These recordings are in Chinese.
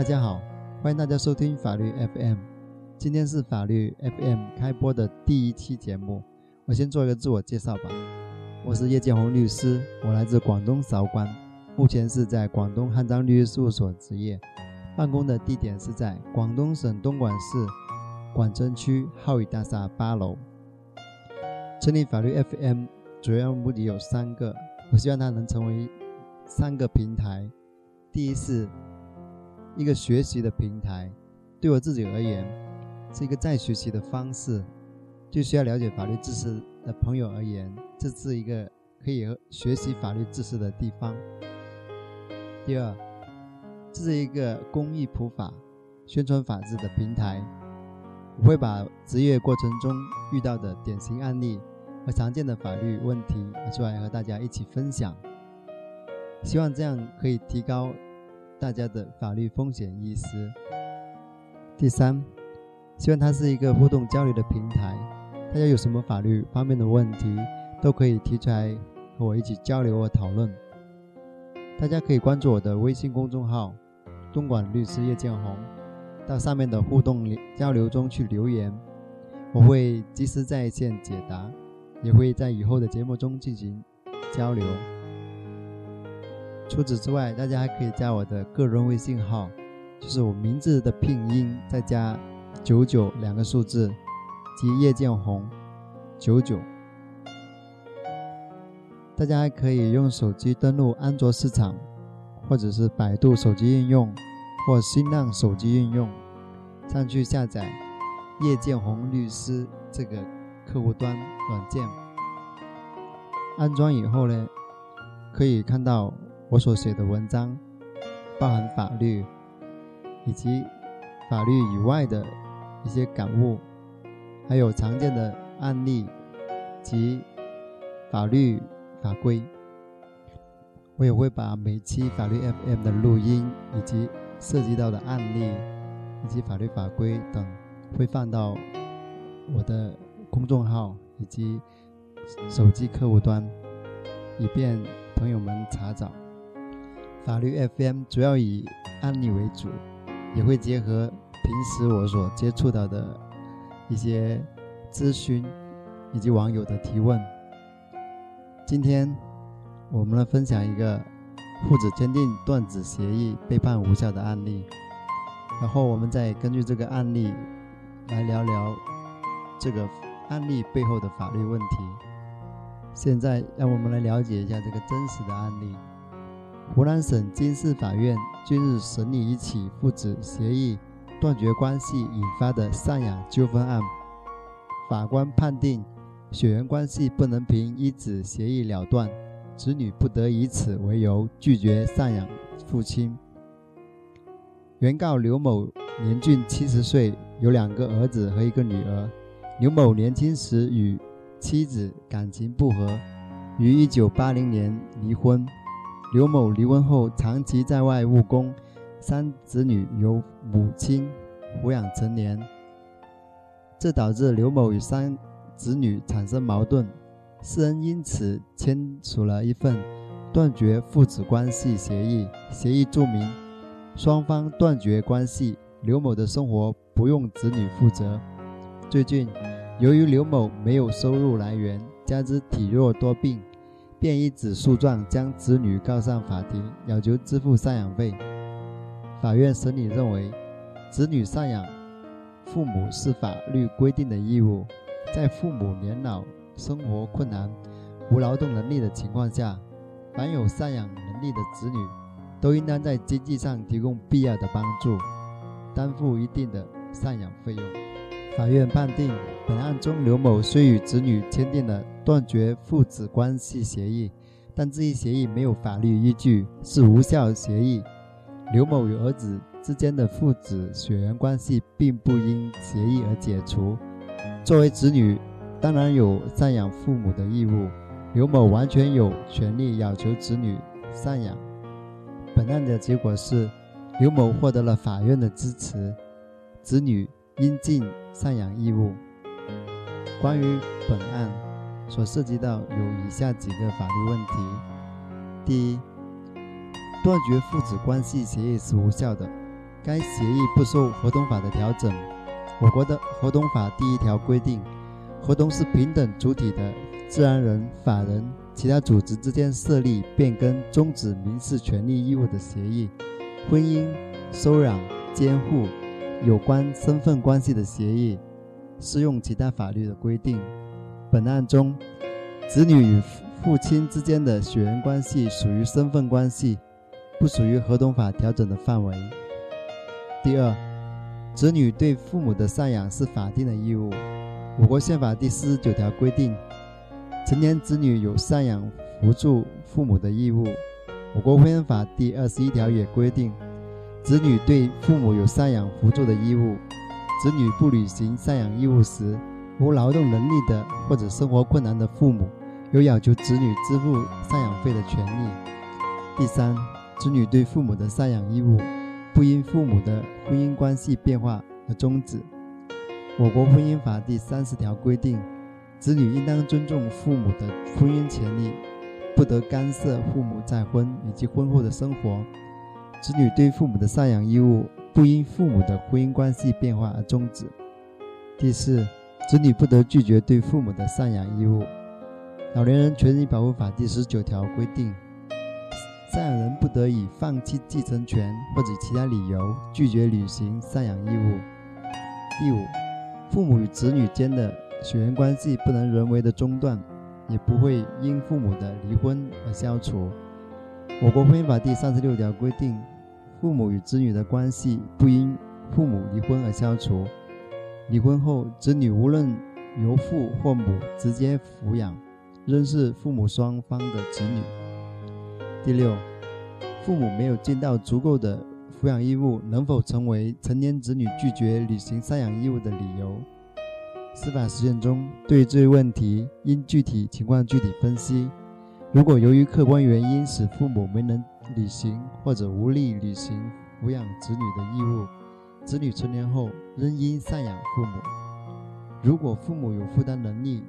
大家好，欢迎大家收听法律 FM。今天是法律 FM 开播的第一期节目，我先做一个自我介绍吧。我是叶建红律师，我来自广东韶关，目前是在广东汉章律师事务所执业，办公的地点是在广东省东莞市广州区浩宇大厦八楼。成立法律 FM 主要目的有三个，我希望它能成为三个平台。第一是一个学习的平台，对我自己而言是一个再学习的方式，对需要了解法律知识的朋友而言。这是一个可以学习法律知识的地方。第二，这是一个公益普法、宣传法治的平台。我会把职业过程中遇到的典型案例和常见的法律问题拿出来和大家一起分享，希望这样可以提高大家的法律风险意识。第三，希望它是一个互动交流的平台，大家有什么法律方面的问题？都可以提出来和我一起交流和讨论。大家可以关注我的微信公众号“东莞律师叶建红”，到上面的互动交流中去留言，我会及时在线解答，也会在以后的节目中进行交流。除此之外，大家还可以加我的个人微信号，就是我名字的拼音再加九九两个数字，即叶建红九九。大家还可以用手机登录安卓市场，或者是百度手机应用，或新浪手机应用，上去下载叶建红律师这个客户端软件。安装以后呢，可以看到我所写的文章，包含法律以及法律以外的一些感悟，还有常见的案例及法律。法规，我也会把每期法律 FM 的录音以及涉及到的案例以及法律法规等，会放到我的公众号以及手机客户端，以便朋友们查找。法律 FM 主要以案例为主，也会结合平时我所接触到的一些咨询以及网友的提问。今天我们来分享一个父子签订断子协议被判无效的案例，然后我们再根据这个案例来聊聊这个案例背后的法律问题。现在让我们来了解一下这个真实的案例：湖南省经市法院近日审理一起父子协议断绝关系引发的赡养纠纷案，法官判定。血缘关系不能凭一纸协议了断，子女不得以此为由拒绝赡养父亲。原告刘某年近七十岁，有两个儿子和一个女儿。刘某年轻时与妻子感情不和，于一九八零年离婚。刘某离婚后长期在外务工，三子女由母亲抚养成年，这导致刘某与三。子女产生矛盾，四人因此签署了一份断绝父子关系协议。协议注明，双方断绝关系，刘某的生活不用子女负责。最近，由于刘某没有收入来源，加之体弱多病，便以纸诉状将子女告上法庭，要求支付赡养费。法院审理认为，子女赡养父母是法律规定的义务。在父母年老、生活困难、无劳动能力的情况下，凡有赡养能力的子女，都应当在经济上提供必要的帮助。担负一定的赡养费用。法院判定，本案中刘某虽与子女签订了断绝父子关系协议，但这一协议没有法律依据，是无效协议。刘某与儿子之间的父子血缘关系并不因协议而解除。作为子女，当然有赡养父母的义务。刘某完全有权利要求子女赡养。本案的结果是，刘某获得了法院的支持，子女应尽赡养义务。关于本案所涉及到有以下几个法律问题：第一，断绝父子关系协议是无效的，该协议不受合同法的调整。我国的合同法第一条规定，合同是平等主体的自然人、法人、其他组织之间设立、变更、终止民事权利义务的协议。婚姻、收养、监护有关身份关系的协议，适用其他法律的规定。本案中，子女与父亲之间的血缘关系属于身份关系，不属于合同法调整的范围。第二，子女对父母的赡养是法定的义务。我国宪法第四十九条规定，成年子女有赡养扶助父母的义务。我国婚姻法第二十一条也规定，子女对父母有赡养扶助的义务。子女不履行赡养义务时，无劳动能力的或者生活困难的父母，有要求子女支付赡养费的权利。第三，子女对父母的赡养义务，不因父母的婚姻关系变化而终止。我国婚姻法第三十条规定，子女应当尊重父母的婚姻权利。不得干涉父母再婚以及婚后的生活。子女对父母的赡养义务不因父母的婚姻关系变化而终止。第四，子女不得拒绝对父母的赡养义务。老年人权益保护法第十九条规定，赡养人不得以放弃继承权或者其他理由拒绝履行赡养义务。第五，父母与子女间的血缘关系不能人为的中断。也不会因父母的离婚而消除。我国婚姻法第三十六条规定，父母与子女的关系不因父母离婚而消除。离婚后，子女无论由父或母直接抚养，仍是父母双方的子女。第六，父母没有尽到足够的抚养义务，能否成为成年子女拒绝履行赡养义务的理由？司法实践中，对这一问题应具体情况具体分析。如果由于客观原因使父母没能履行或者无力履行抚养子女的义务，子女成年后仍应赡养父母。如果父母有负担能力，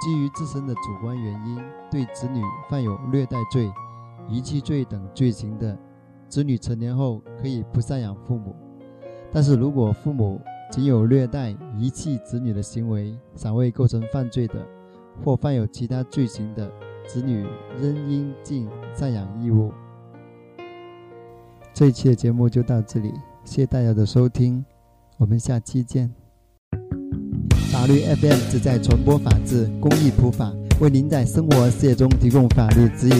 基于自身的主观原因对子女犯有虐待罪、遗弃罪等罪行的，子女成年后可以不赡养父母。但是如果父母，仅有虐待、遗弃子女的行为，尚未构成犯罪的，或犯有其他罪行的，子女仍应尽赡养义务。这一期的节目就到这里，谢谢大家的收听，我们下期见。法律 FM 旨在传播法治、公益普法，为您在生活事业中提供法律指引。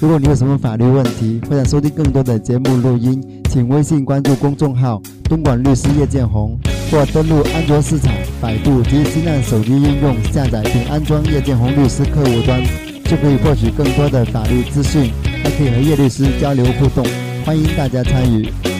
如果你有什么法律问题，或者收听更多的节目录音，请微信关注公众号“东莞律师叶建红”。或登录安卓市场、百度及新浪手机应用下载并安装叶建红律师客户端，就可以获取更多的法律资讯，还可以和叶律师交流互动。欢迎大家参与。